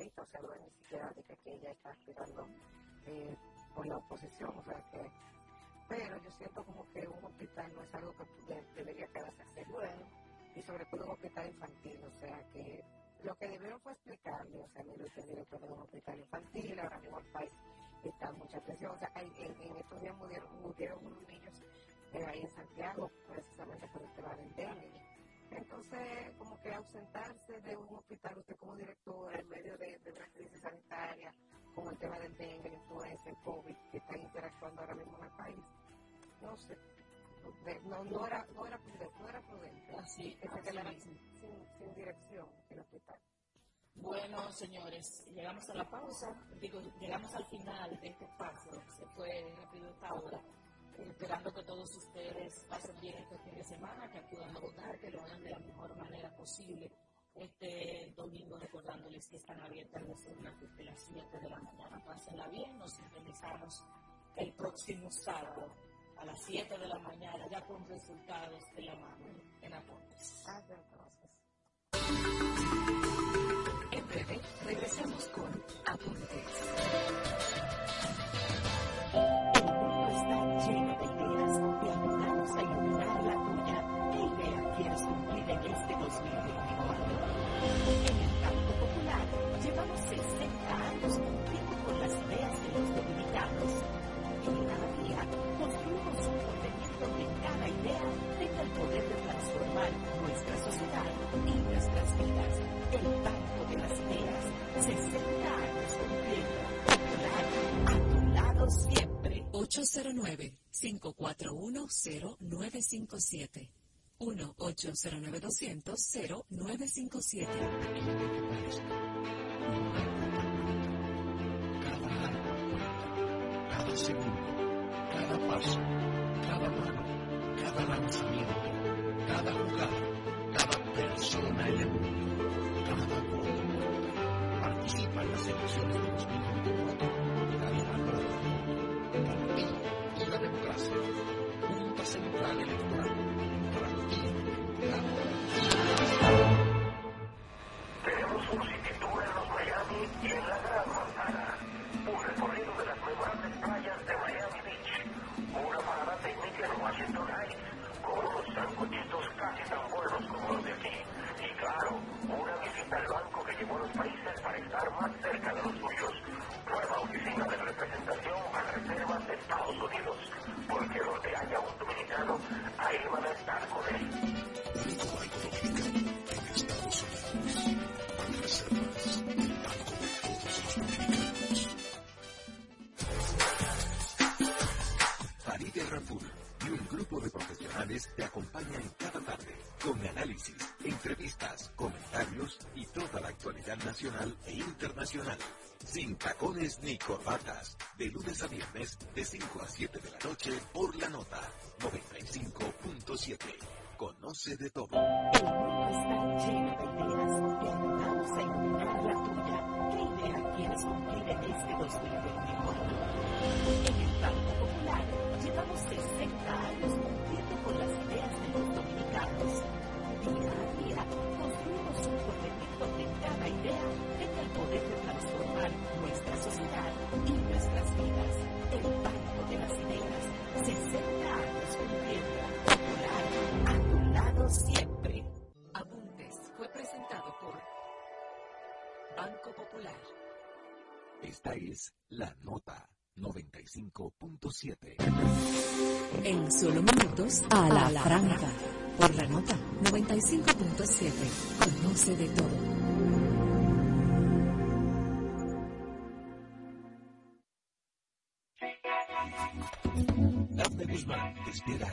ahorita, o sea, no es ni siquiera de que ella está aspirando eh, por la oposición, o sea que pero yo siento como que un hospital no es algo que debería quedarse así bueno y sobre todo un hospital infantil, o sea que lo que debieron fue explicarle, o sea, mire usted director de un hospital infantil, ahora mismo el país está mucha presión, o sea, en, en estos días murieron, murieron unos niños eh, ahí en Santiago, precisamente por el tema del dengue. Entonces, como que ausentarse de un hospital, usted como director, en medio de, de una crisis sanitaria, como el tema del dengue, la influenza, el COVID, que están interactuando ahora mismo en el país, no sé, no, no, era, no, era, prudente, no era prudente. Así, quedara sin, sin, dirección el hospital. Bueno, señores, llegamos a la pausa, digo, llegamos al final de este paso, se fue rápido esta hora, esperando que todos ustedes pasen bien este fin de semana, que acudan a votar, que lo hagan de la mejor manera posible. Este domingo recordándoles que están abiertas las urnas desde las 7 de la mañana. Pásenla bien, nos sintonizamos el próximo sábado a las 7 de la mañana, ya con resultados de la mano en Apuntes. En breve, regresamos con Apuntes. Transformar nuestra sociedad y nuestras vidas. El Banco de las Ideas, 60 años cumpliendo. Popular, a tu lado siempre. 809-541-0957. 1-809-200-0957. Cada año, cada segundo cada paso, cada mano, cada lanzamiento, cada jugada, cada persona el mundo, cada voto Participa en las elecciones de 2024 corbatas. De lunes a viernes, de 5 a 7 de la noche, por la nota 95.7. Conoce de todo. Esta es la nota 95.7. En solo minutos a la franca. Por la nota 95.7. Conoce de todo. Guzmán te espera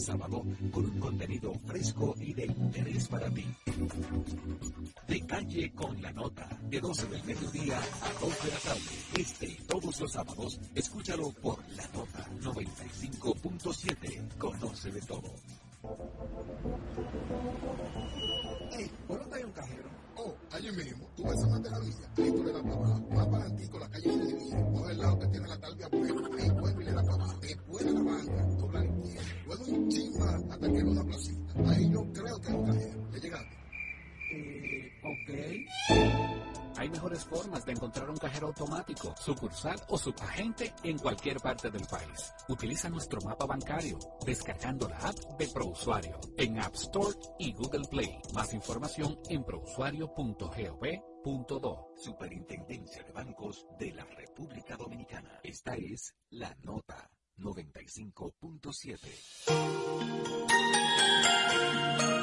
Sábado con un contenido fresco y de interés para ti. De calle con la nota, de 12 del mediodía a 2 de la tarde. Este y todos los sábados, escúchalo por automático, sucursal o subagente en cualquier parte del país. Utiliza nuestro mapa bancario descargando la app de ProUsuario en App Store y Google Play. Más información en prousuario.gov.do. Superintendencia de Bancos de la República Dominicana. Esta es la nota 95.7.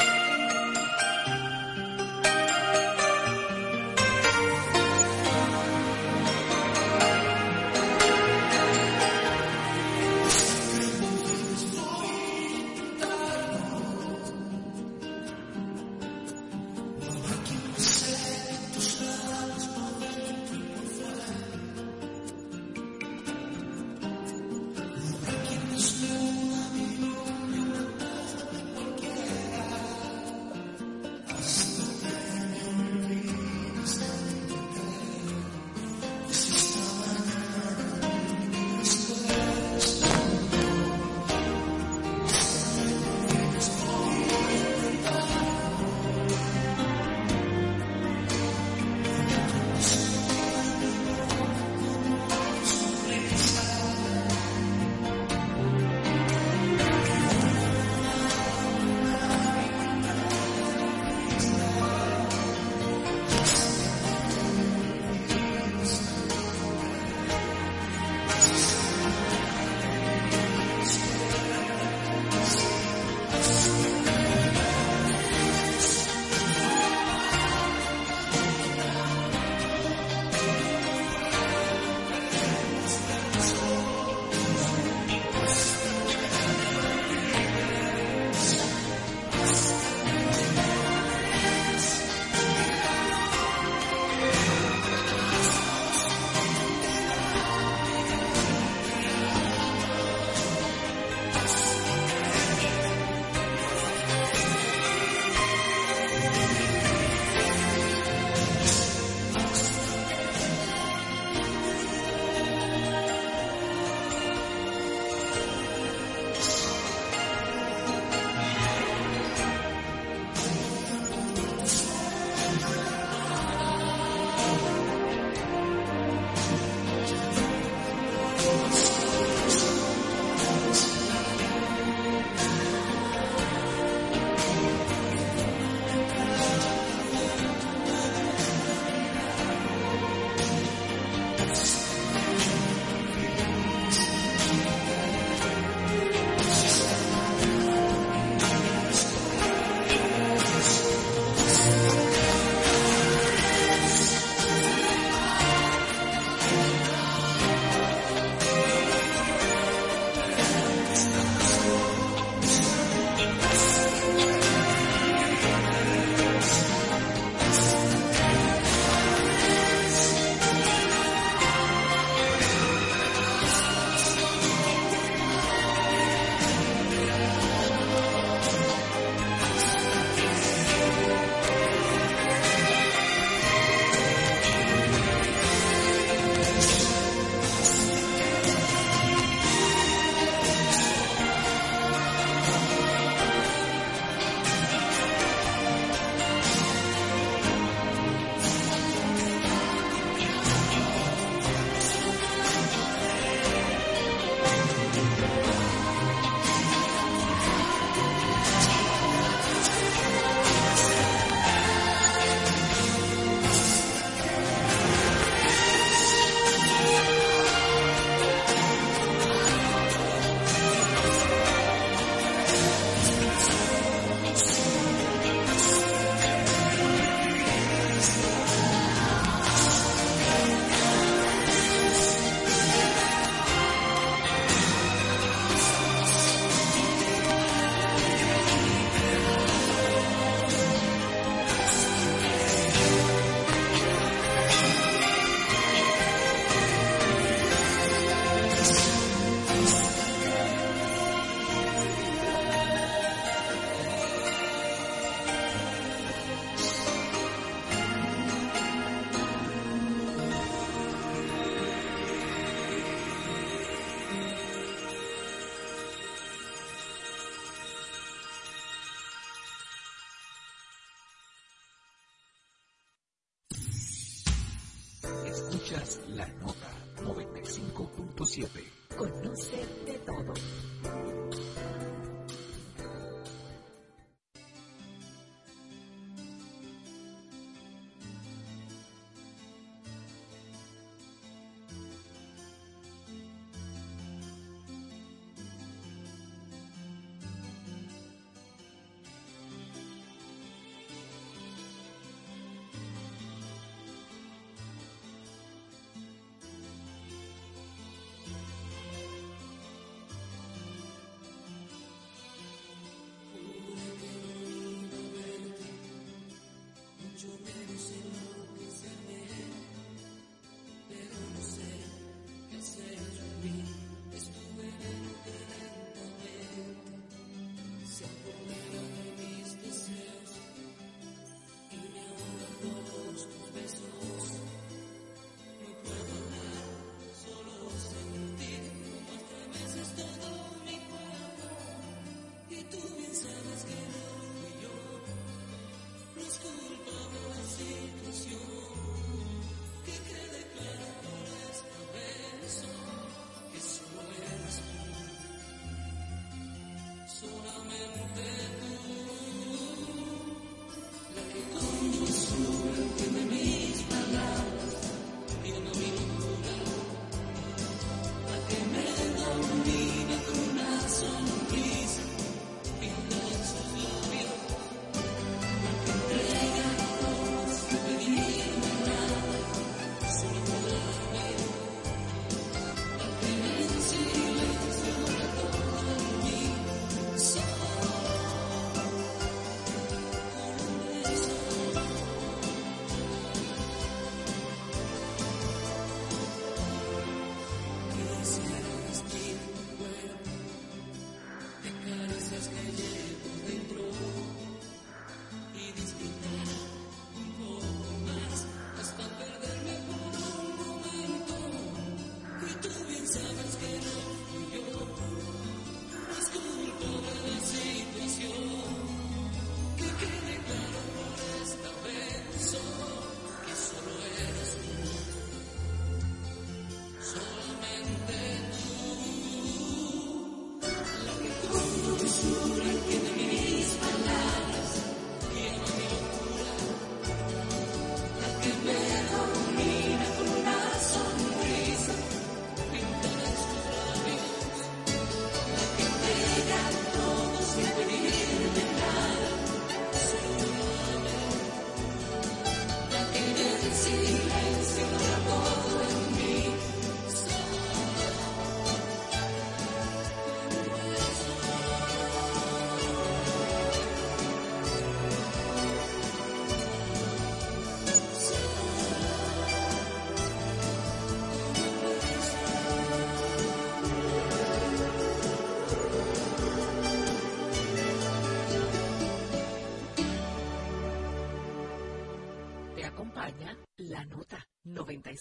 Escuchas la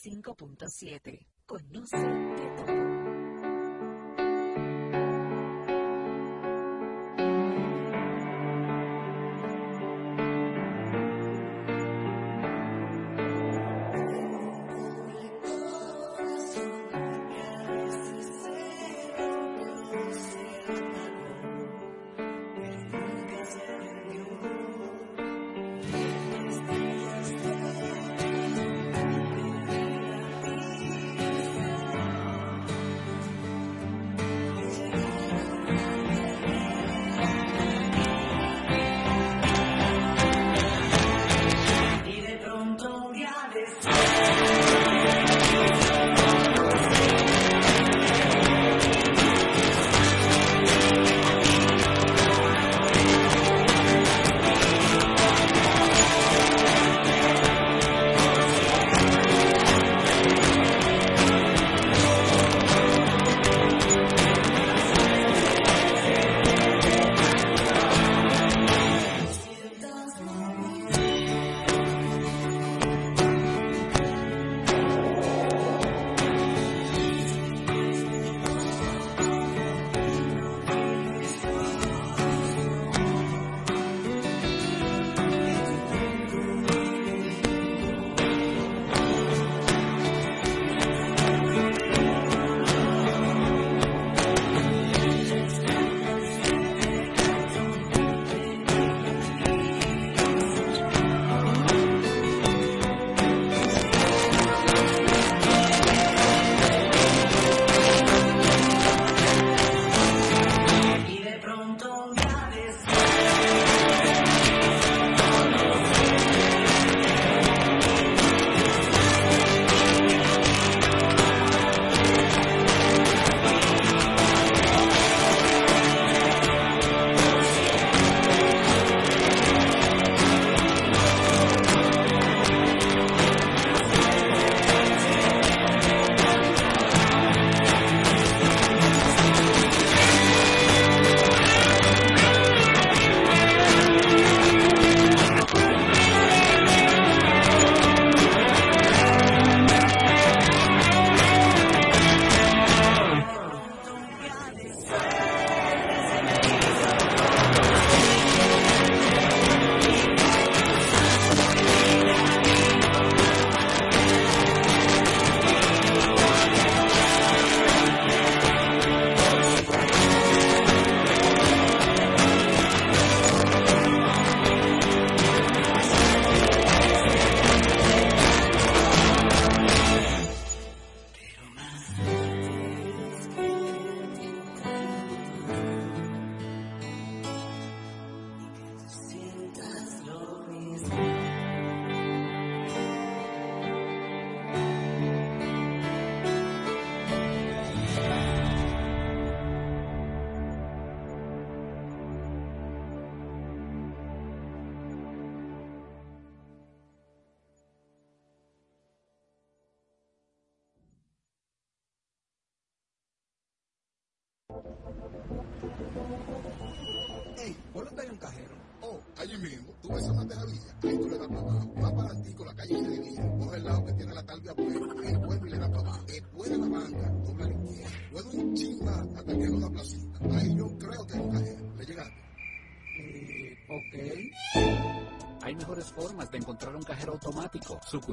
95.7. Conoce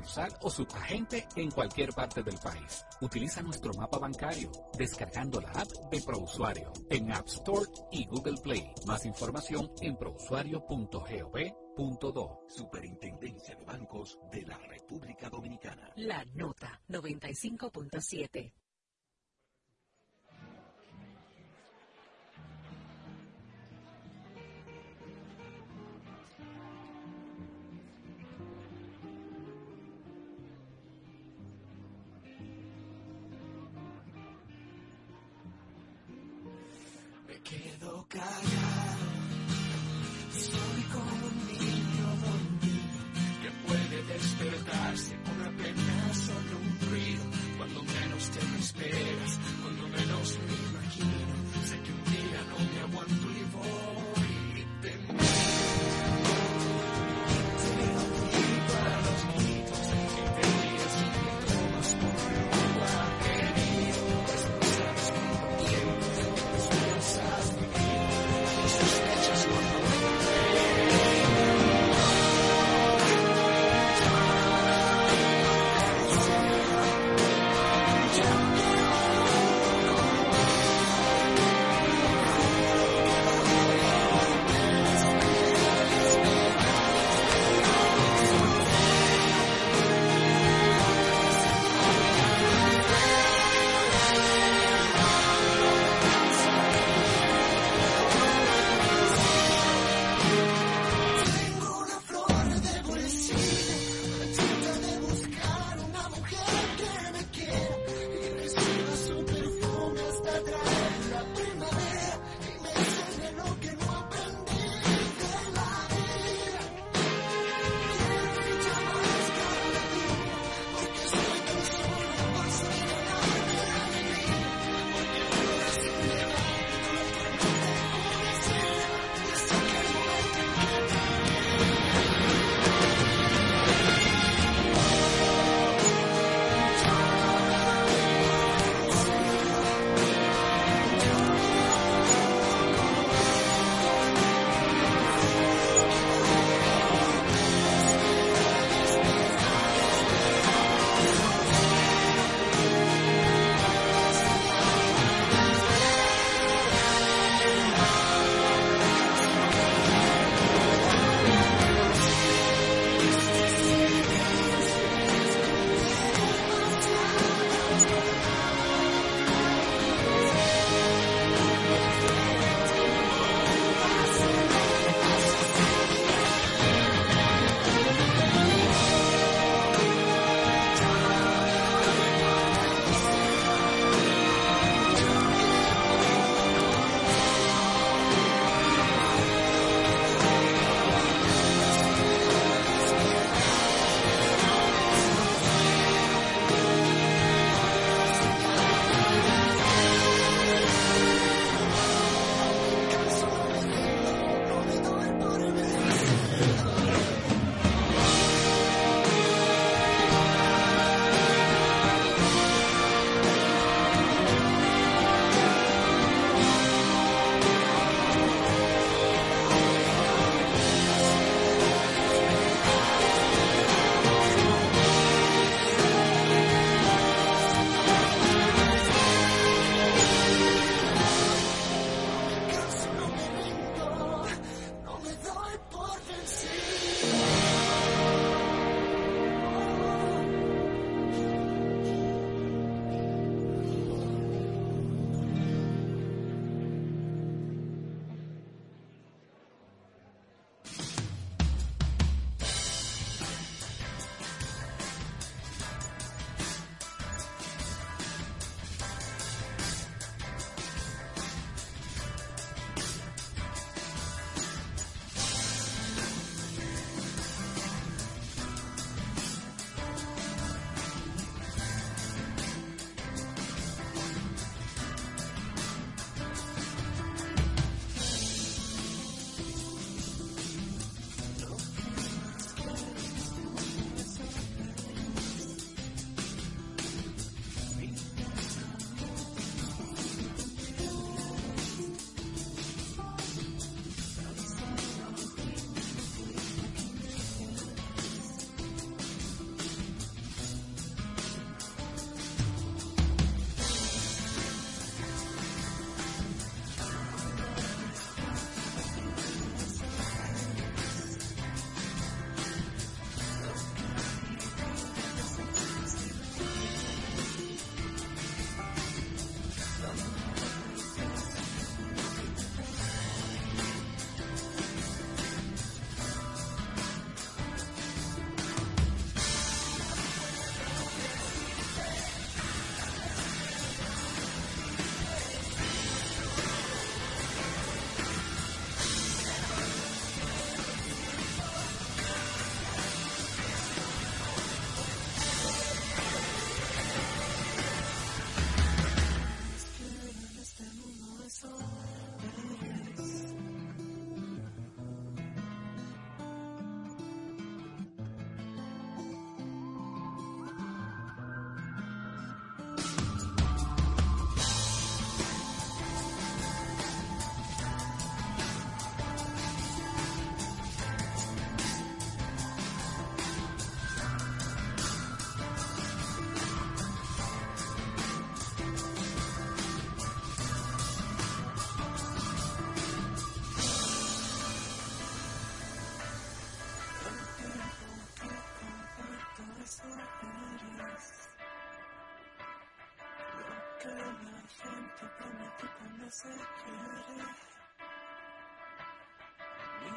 sucursal o subagente en cualquier parte del país. Utiliza nuestro mapa bancario descargando la app de ProUsuario en App Store y Google Play. Más información en prousuario.gov.do. Superintendencia de Bancos de la República Dominicana. La nota 95.7. quedo callado. Soy como un niño dormido que puede despertarse por apenas solo un ruido. Cuando menos te lo esperas, cuando menos me imagino. Sé que un día no me aguanto y voy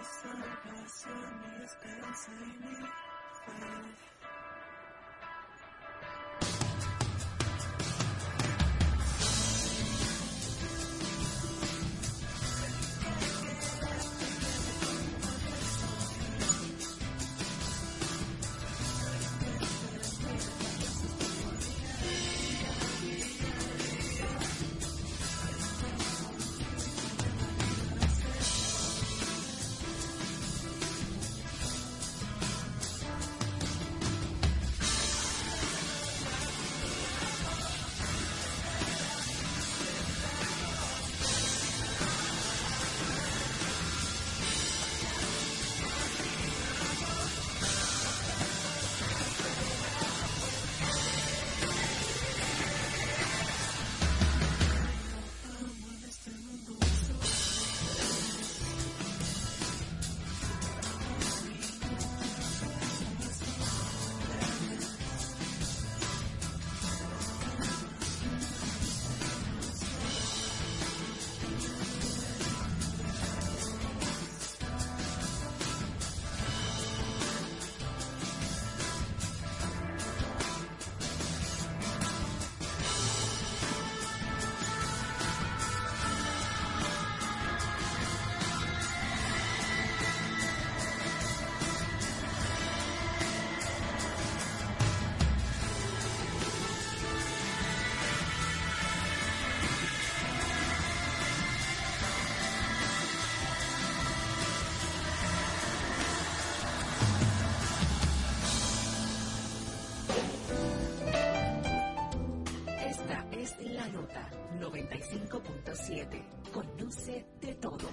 Esa casa me esperanza y mi fe. 107. Conduce de todo.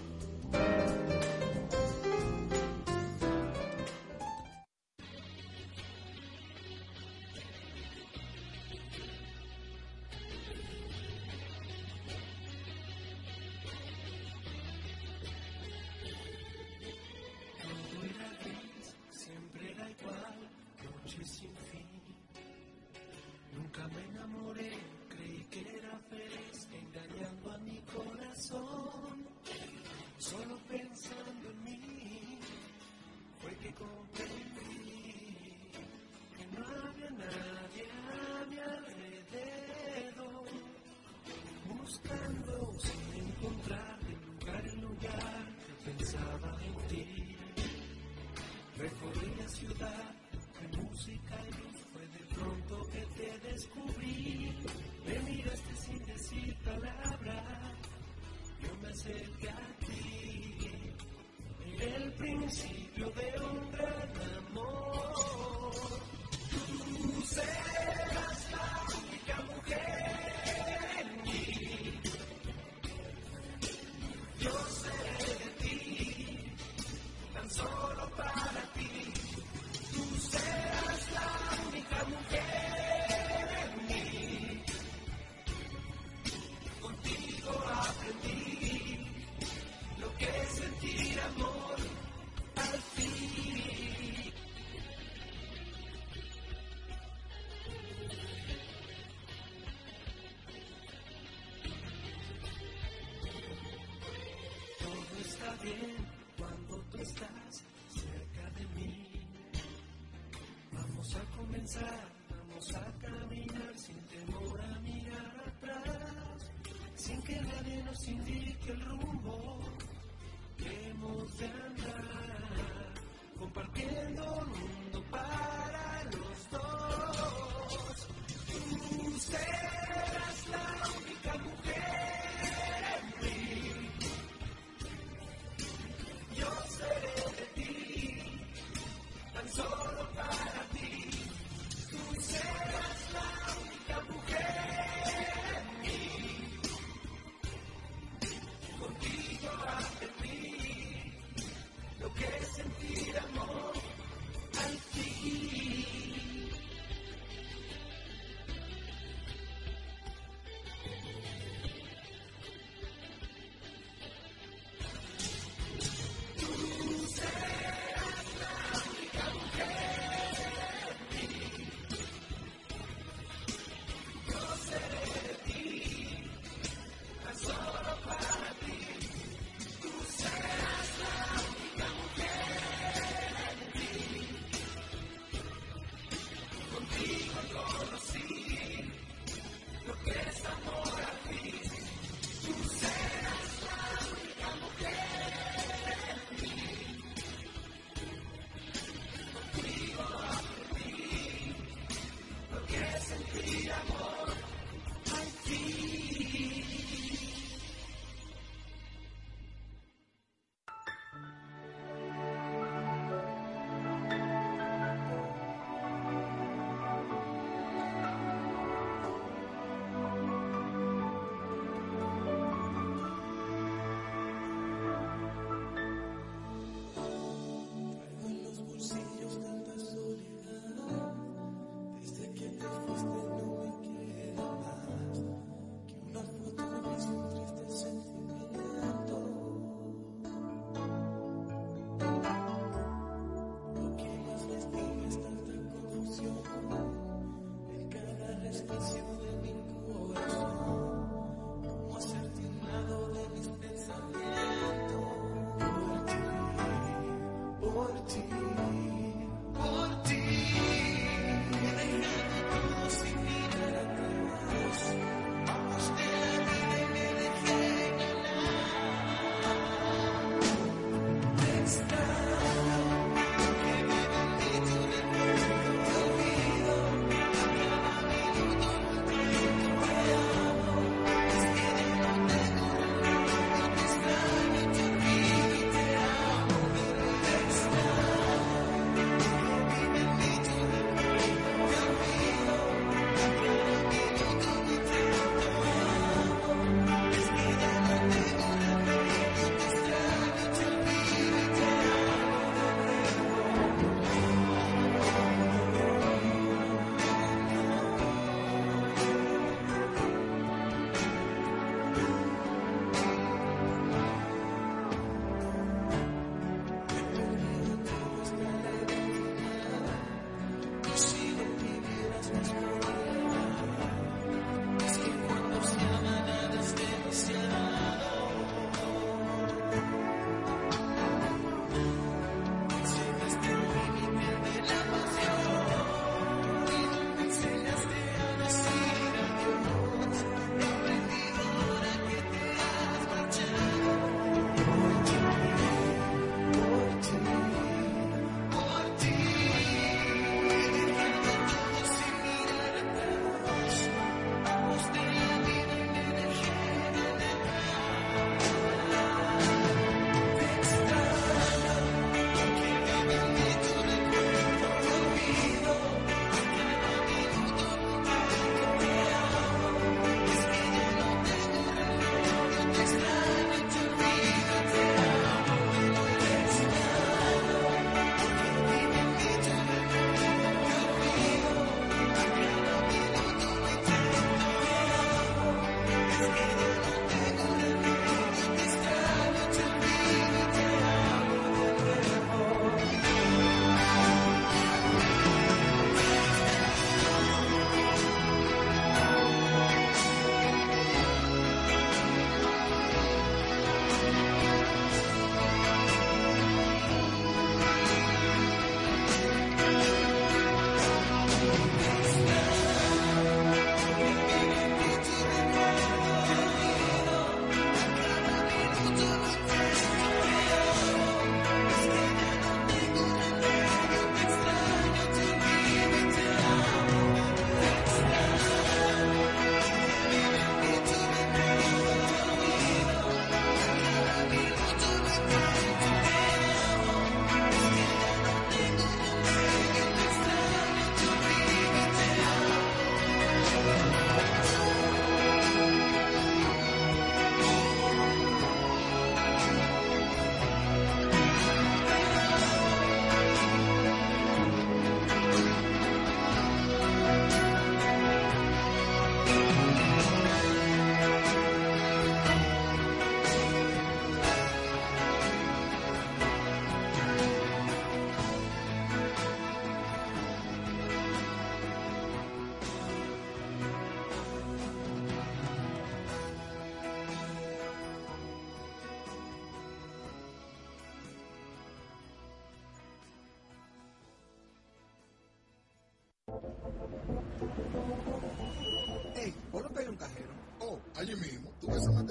sin fin. Nunca me enamoré creí que era feliz engañando a mi corazón, solo pensando en mí, fue que compré inside.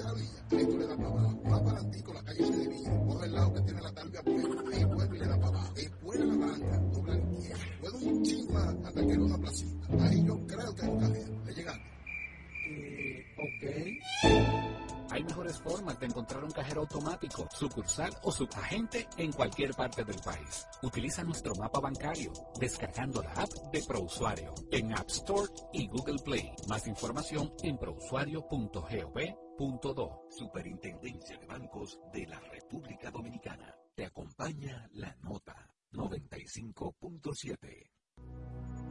A Mate la Villa, ahí tú le das para abajo, más para antico la calle se divide, coge el lado que tiene la talvia buena, ahí vuelve y le da para abajo, después de la banca, dobla la izquierda, luego un chin más hasta que era una placita, ahí yo creo que hay un cajero, ¿le llegaste? Eh, ok. Hay mejores formas de encontrar un cajero automático, sucursal o subagente en cualquier parte del país. Utiliza nuestro mapa bancario descargando la app de ProUsuario en App Store y Google Play. Más información en prousuario.gov.do. Superintendencia de Bancos de la República Dominicana. Te acompaña la nota 95.7.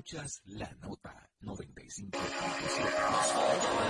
Escuchas la nota 95.7.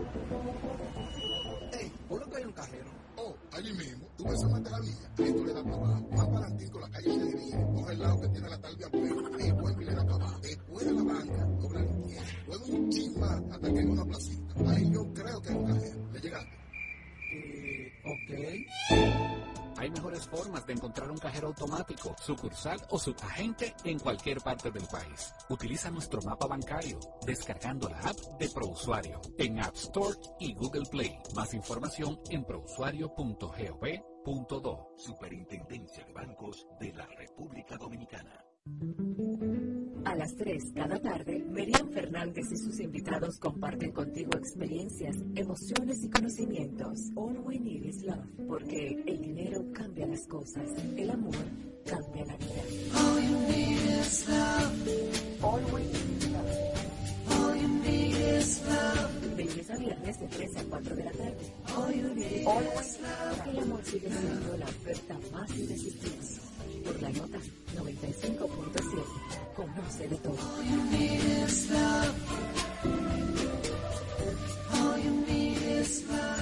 Thank you. De encontrar un cajero automático, sucursal o subagente en cualquier parte del país. Utiliza nuestro mapa bancario descargando la app de ProUsuario en App Store y Google Play. Más información en prousuario.gov.do. Superintendencia de Bancos de la República Dominicana. A las 3 cada tarde, Merian Fernández y sus invitados comparten contigo experiencias, emociones y conocimientos. All we need is love, porque el dinero cambia las cosas, el amor cambia la vida. All you need is love. All we need is love. All you need is love. A viernes de 3 a 4 de la tarde. Need love. porque el amor sigue siendo la oferta más irresistible. Por la nota 95.7. Conoce de todo. All you need is love.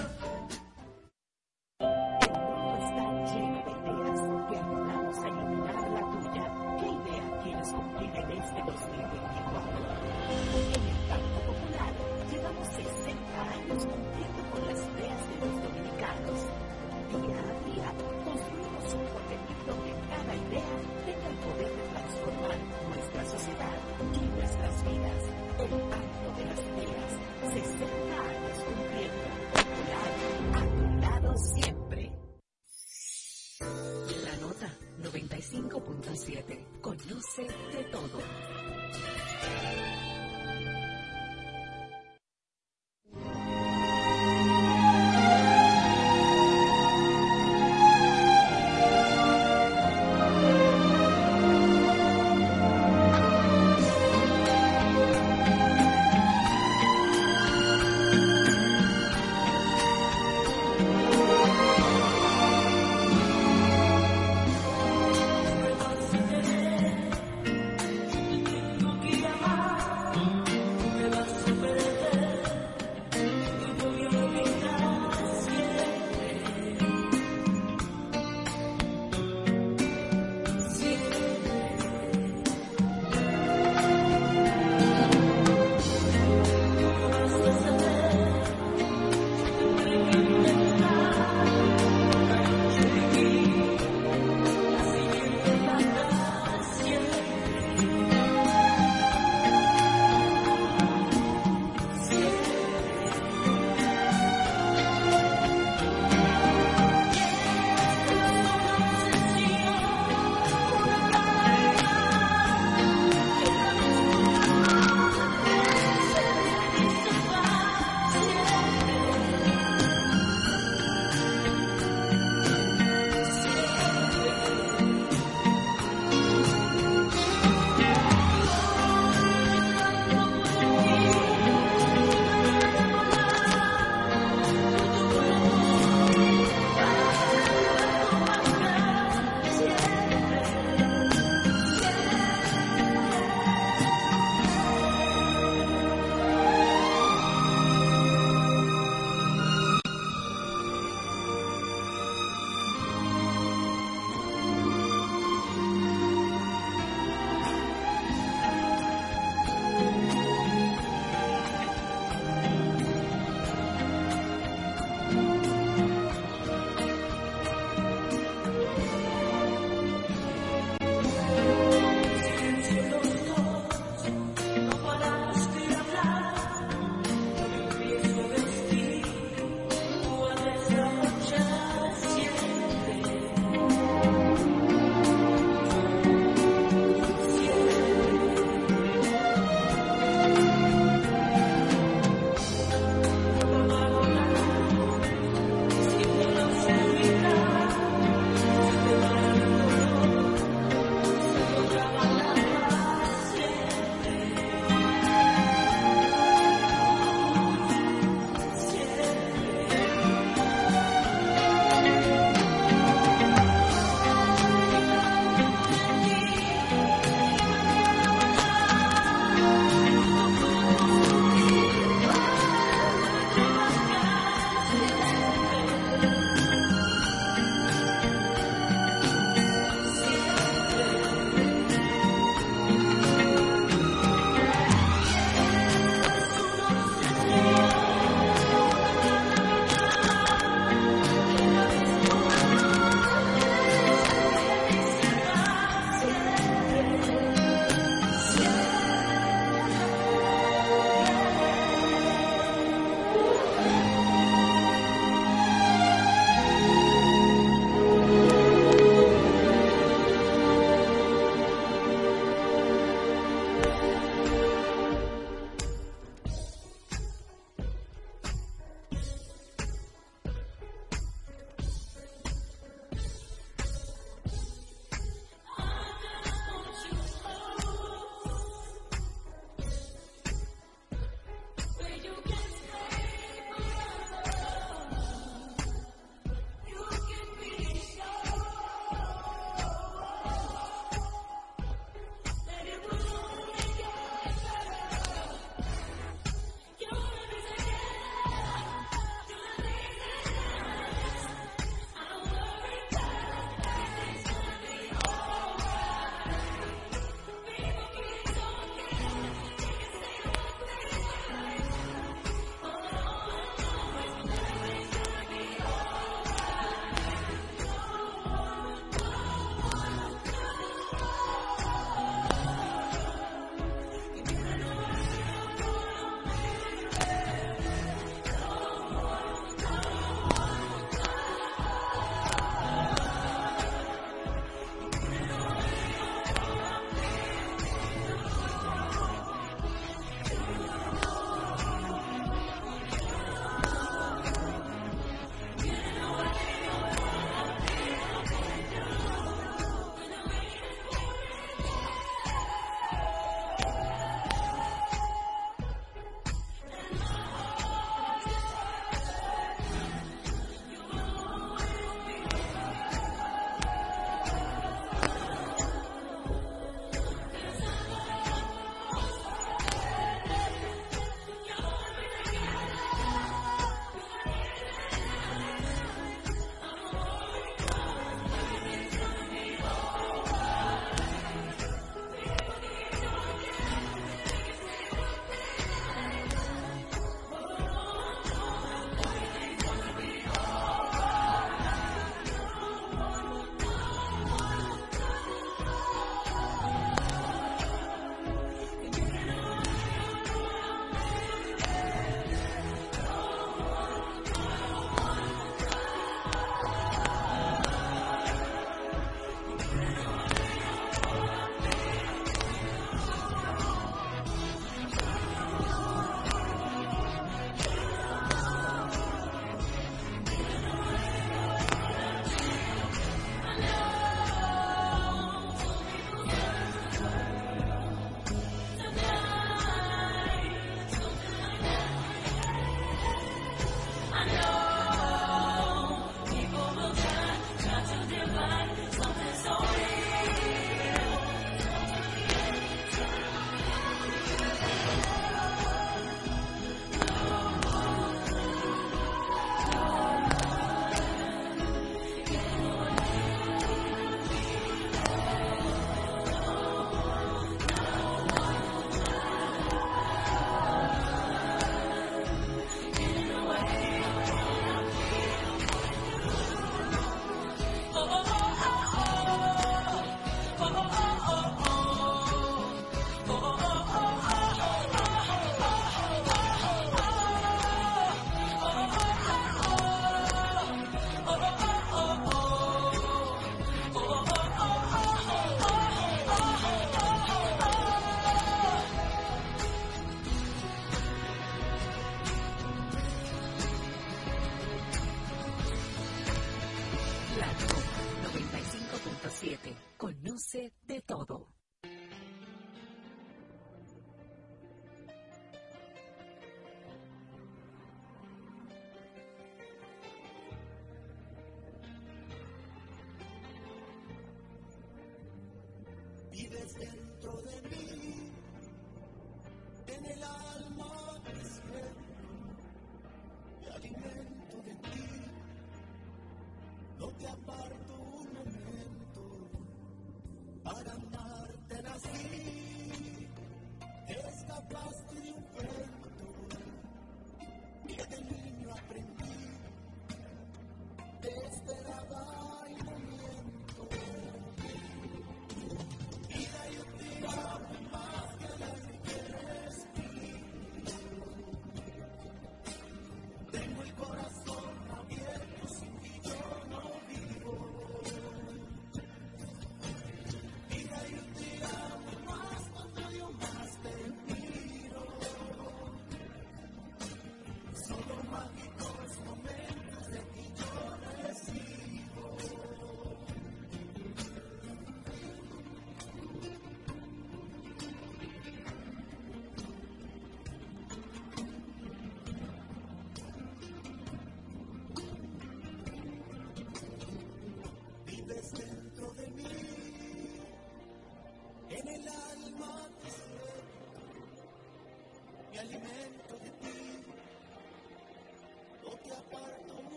Amen.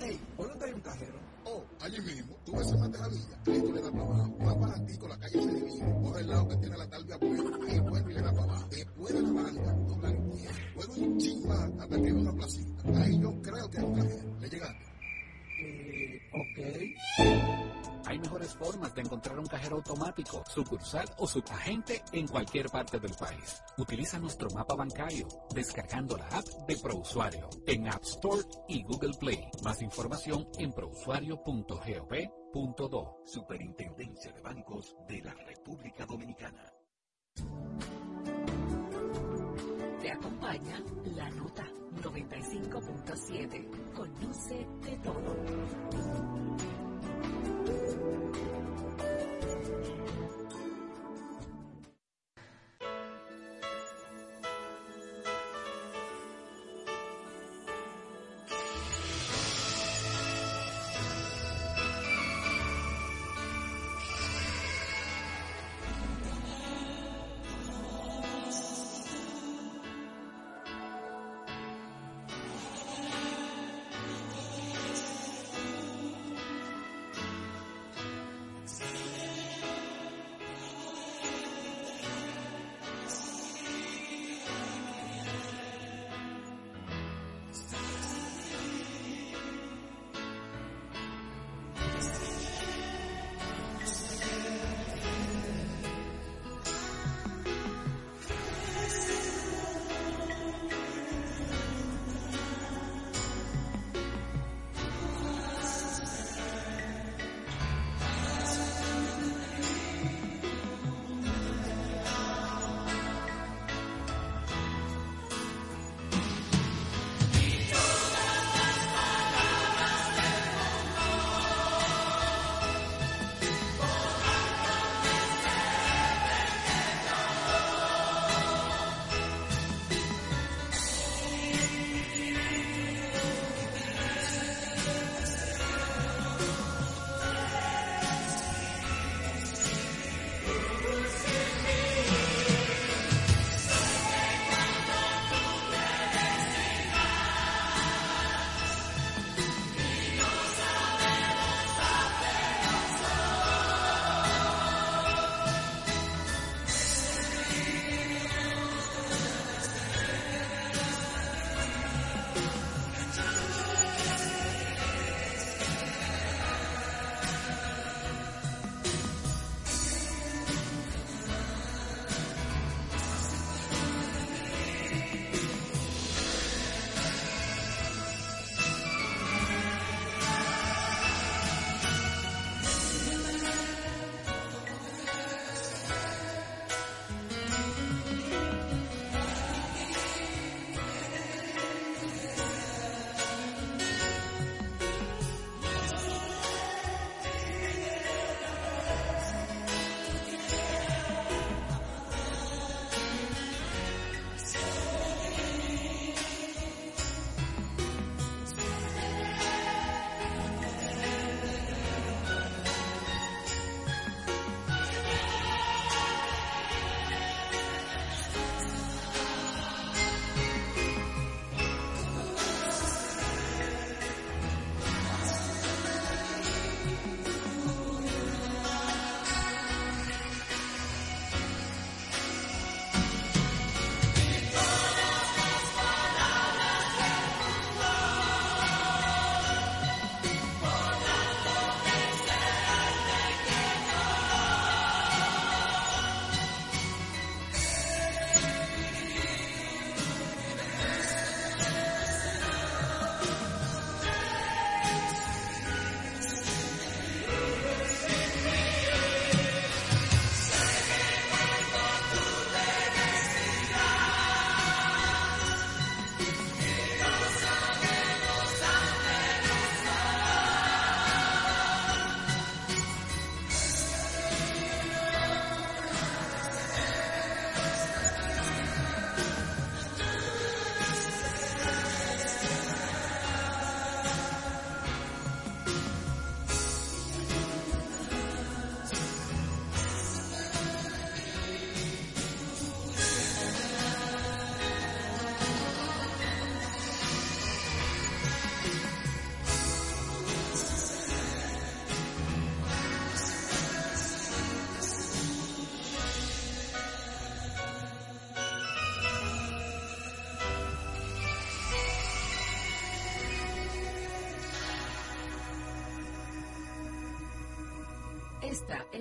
Ey, ¿por dónde hay un cajero? Oh, allí mismo. Tú ves esa manejadilla. Ahí tú le das para abajo. Vas para ti con la calle se divide. Por el lado que tiene la tarde a sucursal o subagente en cualquier parte del país. Utiliza nuestro mapa bancario descargando la app de ProUsuario en App Store y Google Play. Más información en prousuario.gov.do. Superintendencia de Bancos de la República Dominicana. Te acompaña la nota 95.7. Conoce de todo.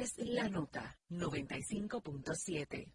Es La Nota 95.7.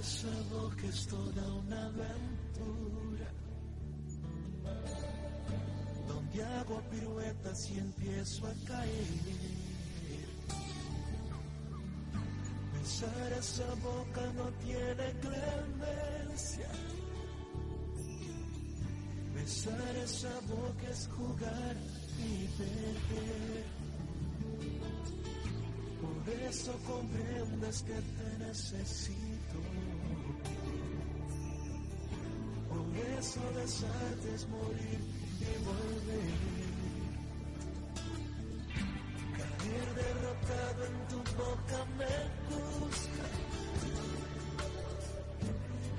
esa boca es toda una aventura. Donde hago piruetas y empiezo a caer. Besar esa boca no tiene clemencia. Besar esa boca es jugar y perder. Por eso comprendes que te necesito. Congreso de las morir y volver. Caer derrotado en tu boca me gusta.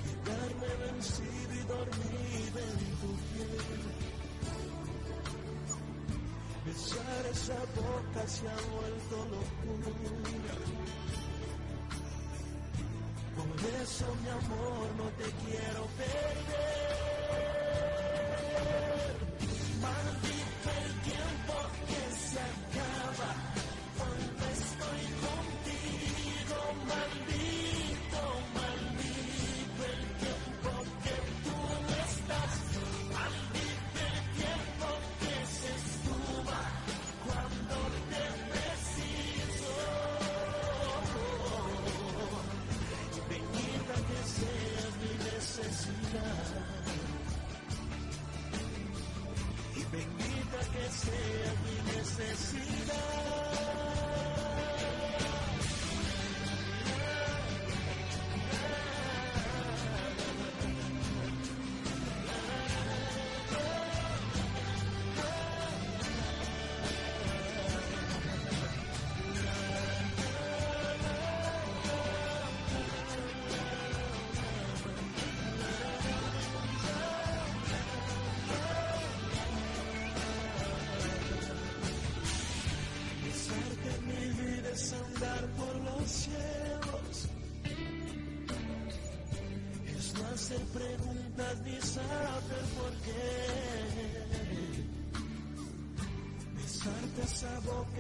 Quedarme vencido y dormido en tu piel. Besar esa boca se ha vuelto locura con eso mi amor no te quiero perder.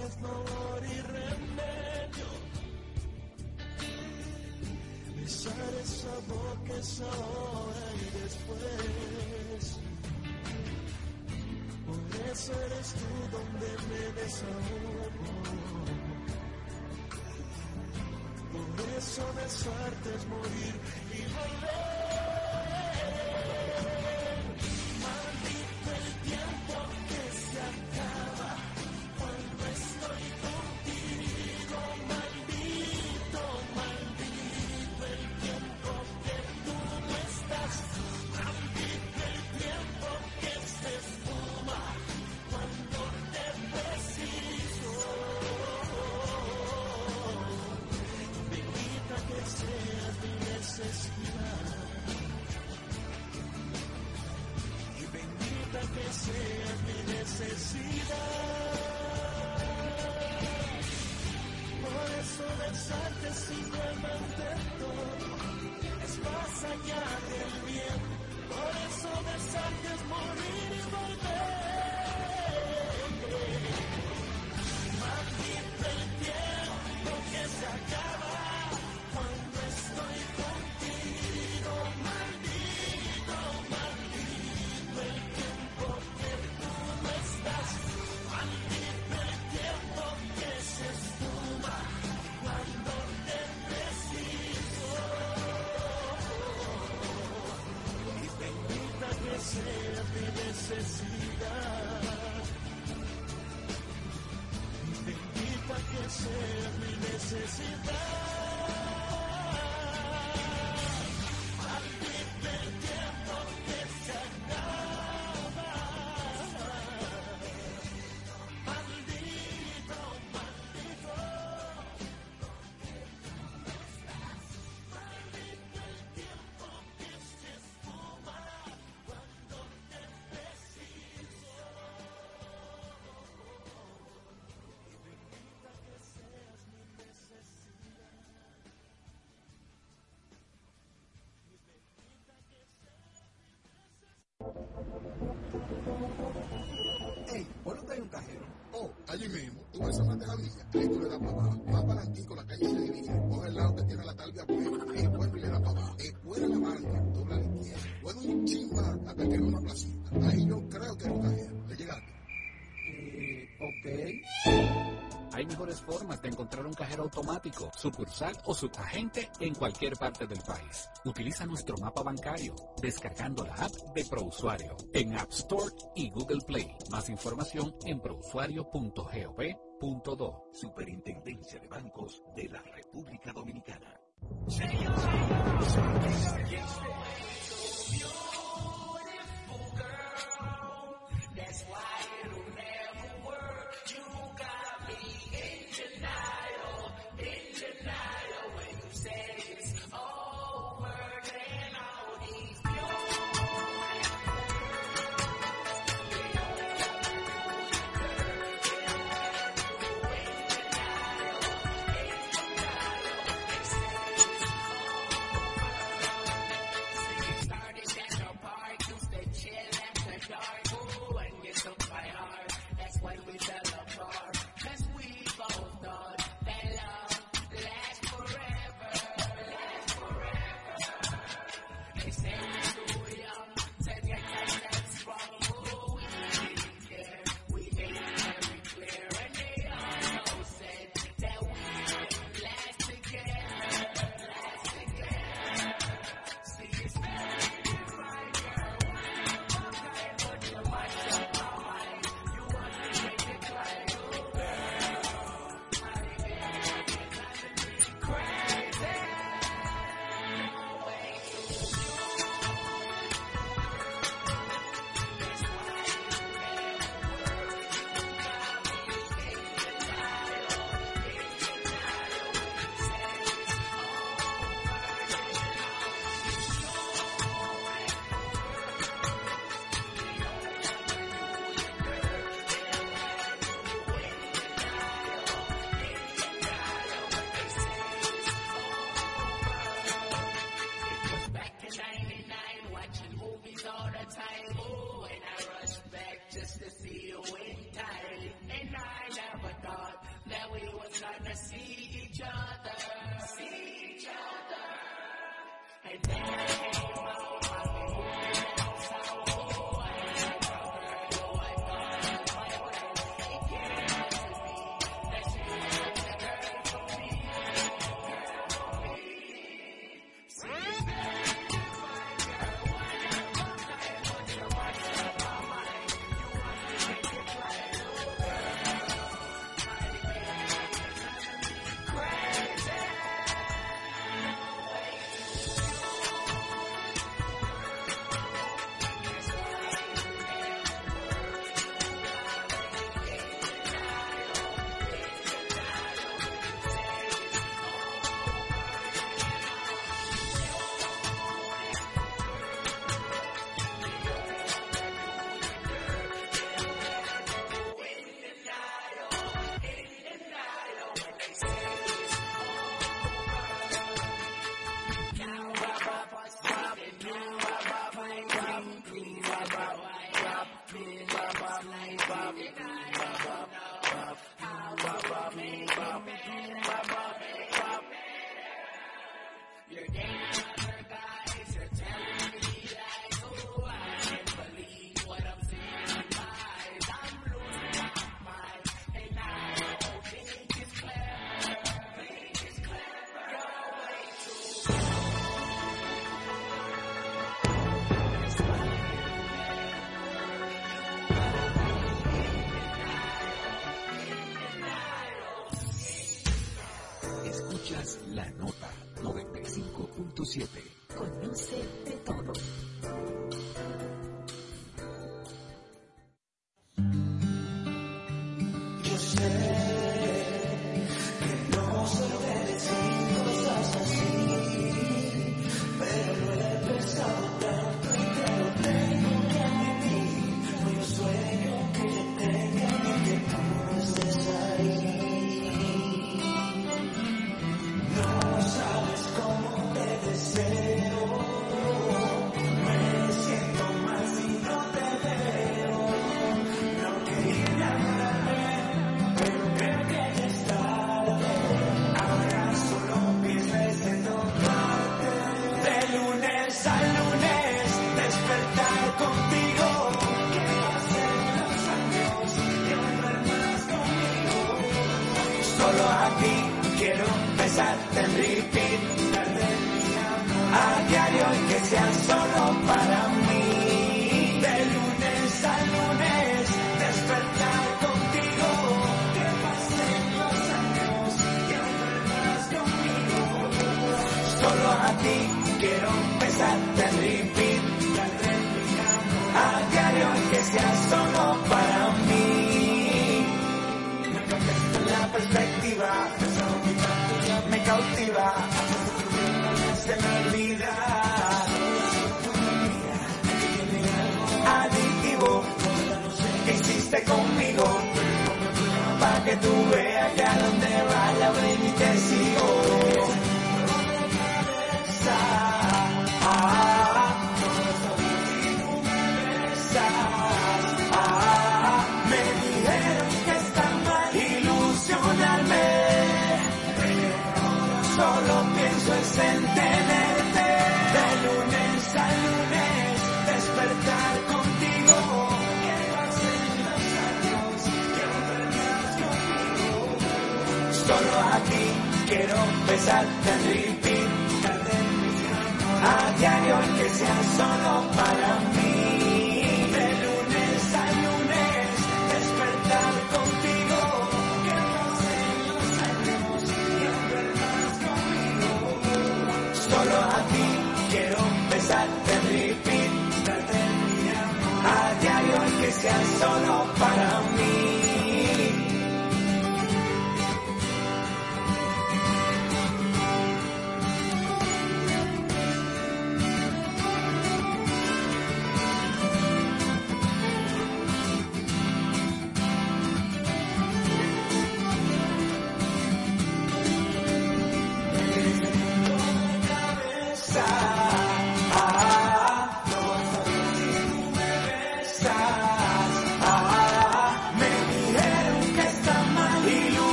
cambies no hay remedio. Besar esa boca es ahora y después. Por eso eres tú donde me desahogo. Por eso besarte es morir de encontrar un cajero automático, sucursal o subagente en cualquier parte del país. Utiliza nuestro mapa bancario descargando la app de ProUsuario en App Store y Google Play. Más información en prousuario.gov.do. Superintendencia de Bancos de la República Dominicana.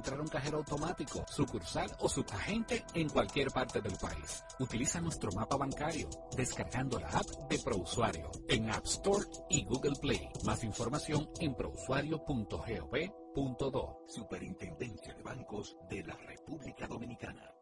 Encontrar un cajero automático, sucursal o subagente en cualquier parte del país. Utiliza nuestro mapa bancario descargando la app de ProUsuario en App Store y Google Play. Más información en prousuario.gov.do. Superintendencia de Bancos de la República Dominicana.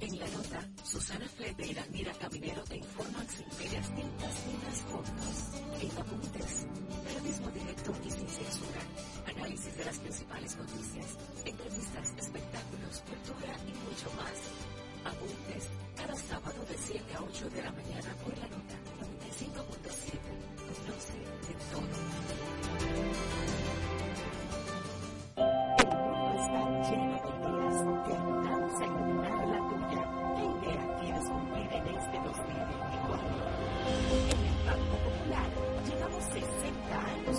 En la nota, Susana Flete y Daniela Caminero te informan sin medias tintas ni las fotos. En apuntes, periodismo directo y sin censura. Análisis de las principales noticias, entrevistas, espectáculos, cultura y mucho más. Apuntes, cada sábado de 7 a 8 de la mañana por la nota 95.7. Conoce de todo. El mundo está lleno de ideas que ayudarás a iluminar la tuya. ¿Qué idea quieres cumplir en este 2024? En el Banco Popular llevamos 60 años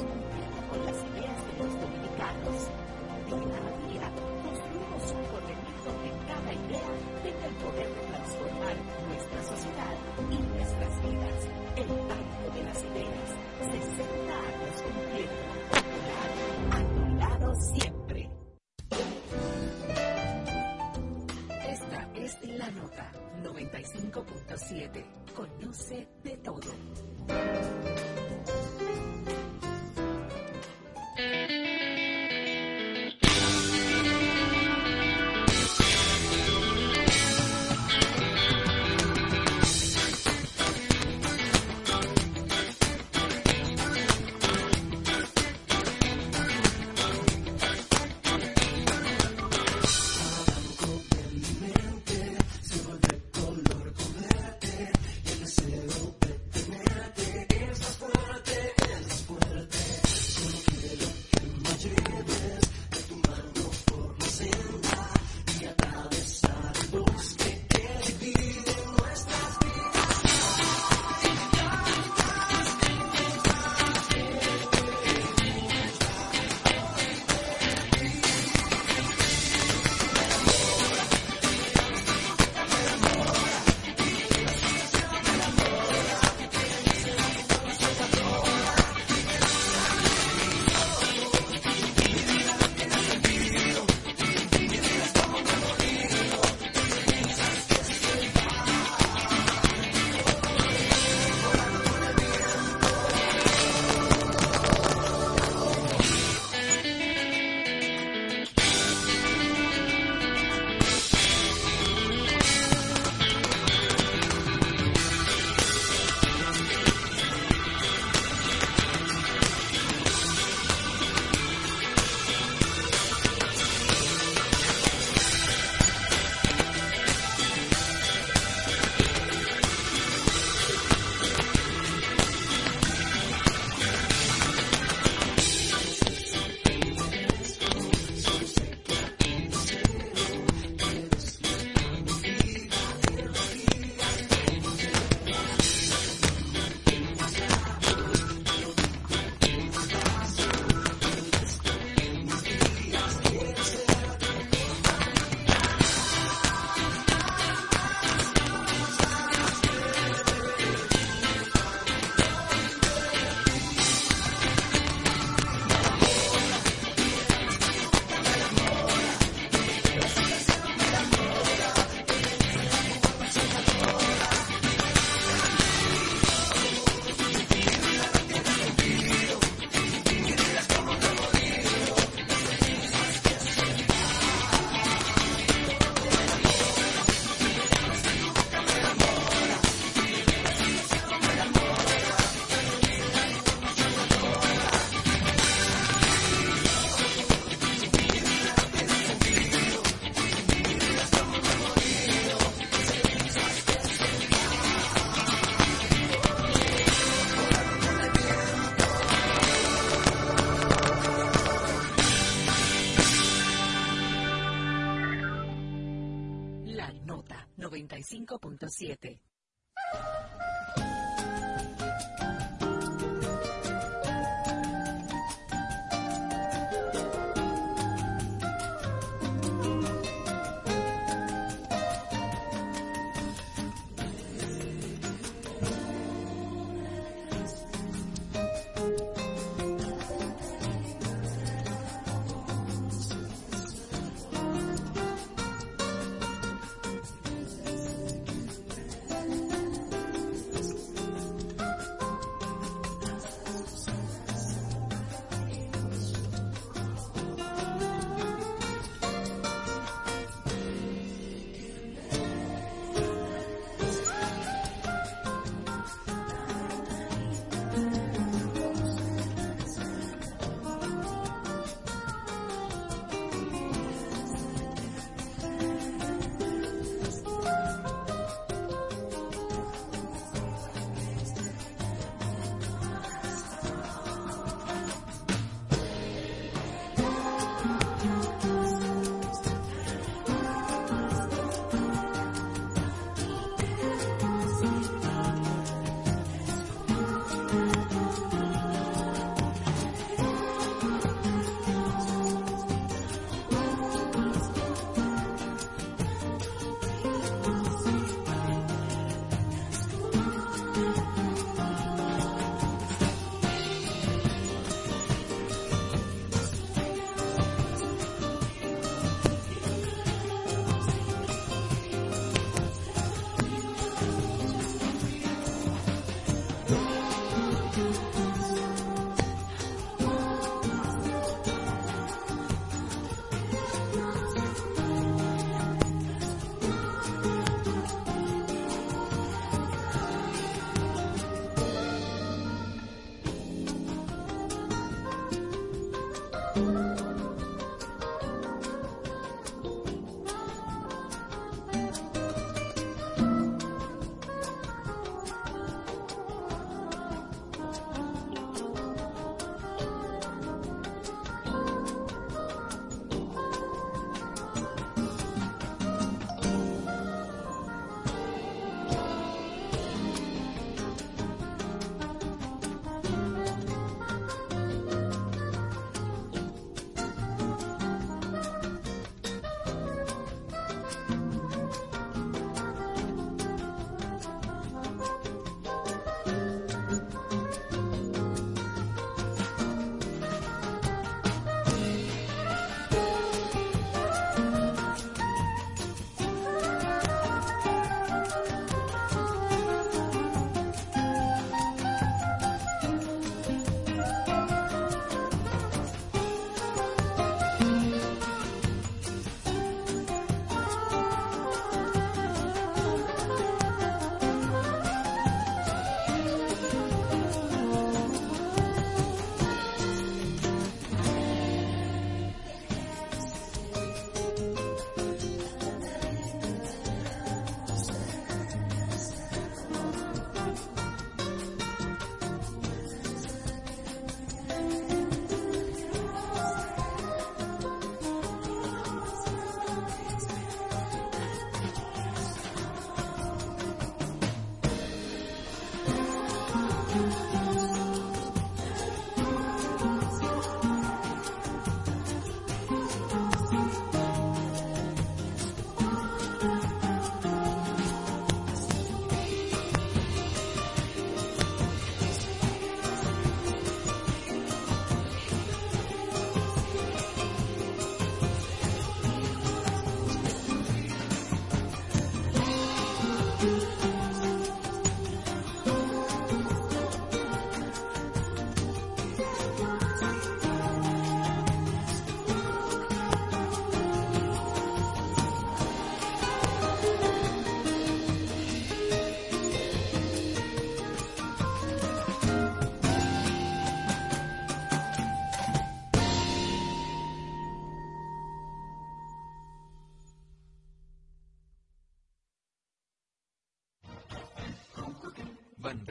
95.7.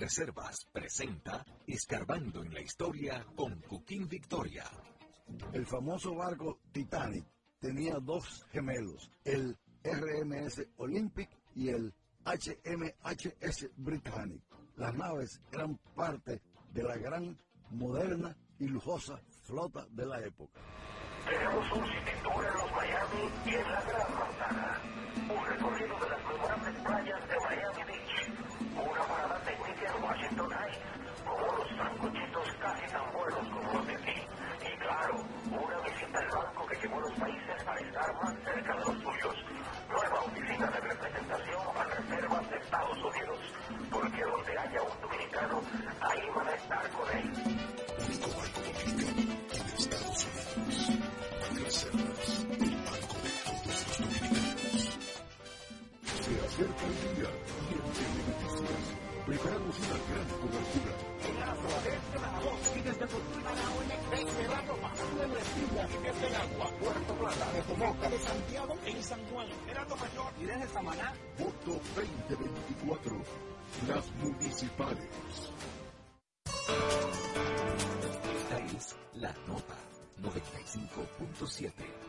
Banreservas presenta Escarbando en la Historia con Cuquín Victoria. El famoso barco Titanic tenía dos gemelos, el RMS Olympic y el HMHS Britannic. Las naves eran parte de la gran, moderna y lujosa flota de la época. Preparamos una gran cobertura. La Suárez de la voz y desde Fortuna la ONG de la Ropa, Brestilla y desde el agua, Puerto Plata, de Tomoca, de Santiago en San Juan, Gerardo Mayor y desde Samaná. Voto 2024. Las municipales. Esta es La Nota 95.7.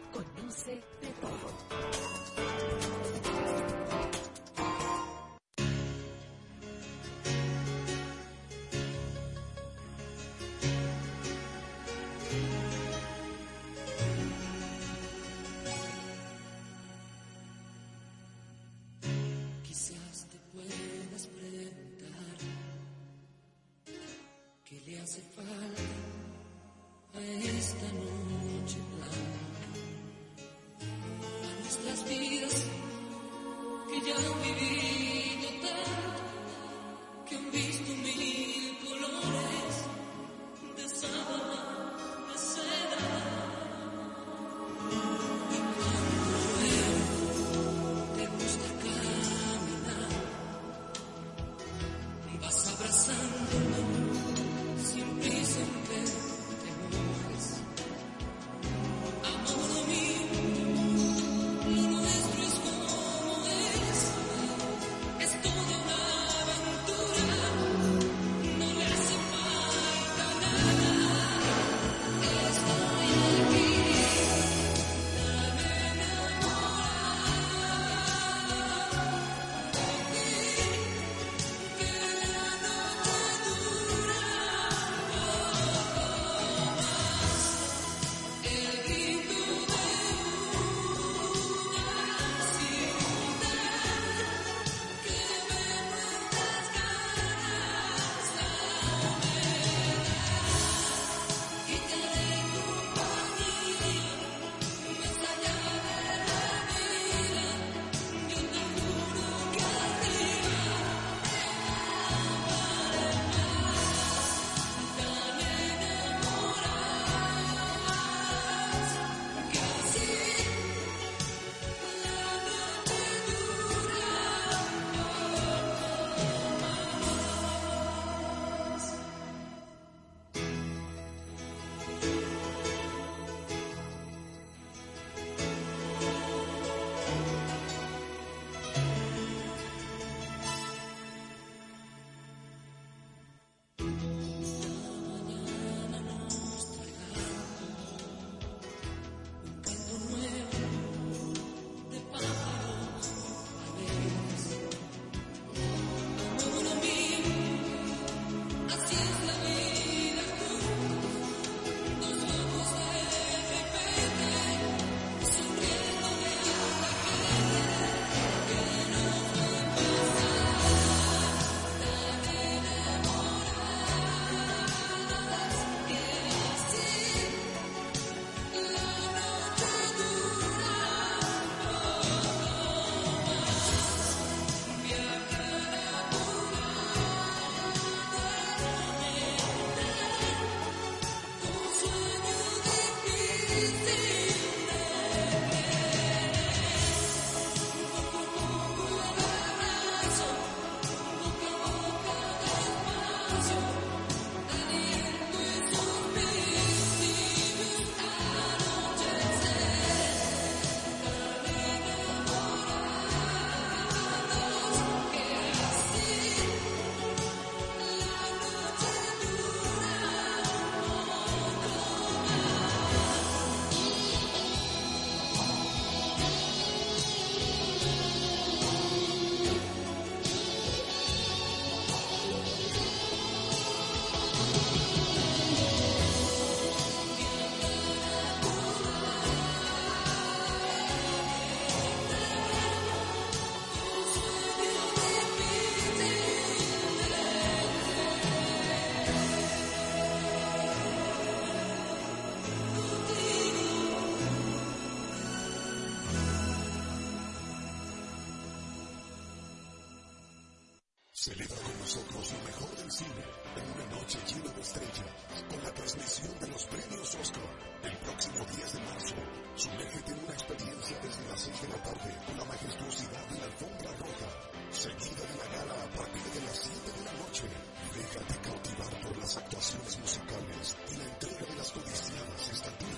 lo mejor del cine en una noche llena de estrellas con la transmisión de los premios Oscar el próximo 10 de marzo. Sumérgete en una experiencia desde las 6 de la tarde con la majestuosidad de la alfombra roja, seguida de la gala a partir de las 7 de la noche. Déjate cautivar por las actuaciones musicales y la entrega de las codiciadas estatuillas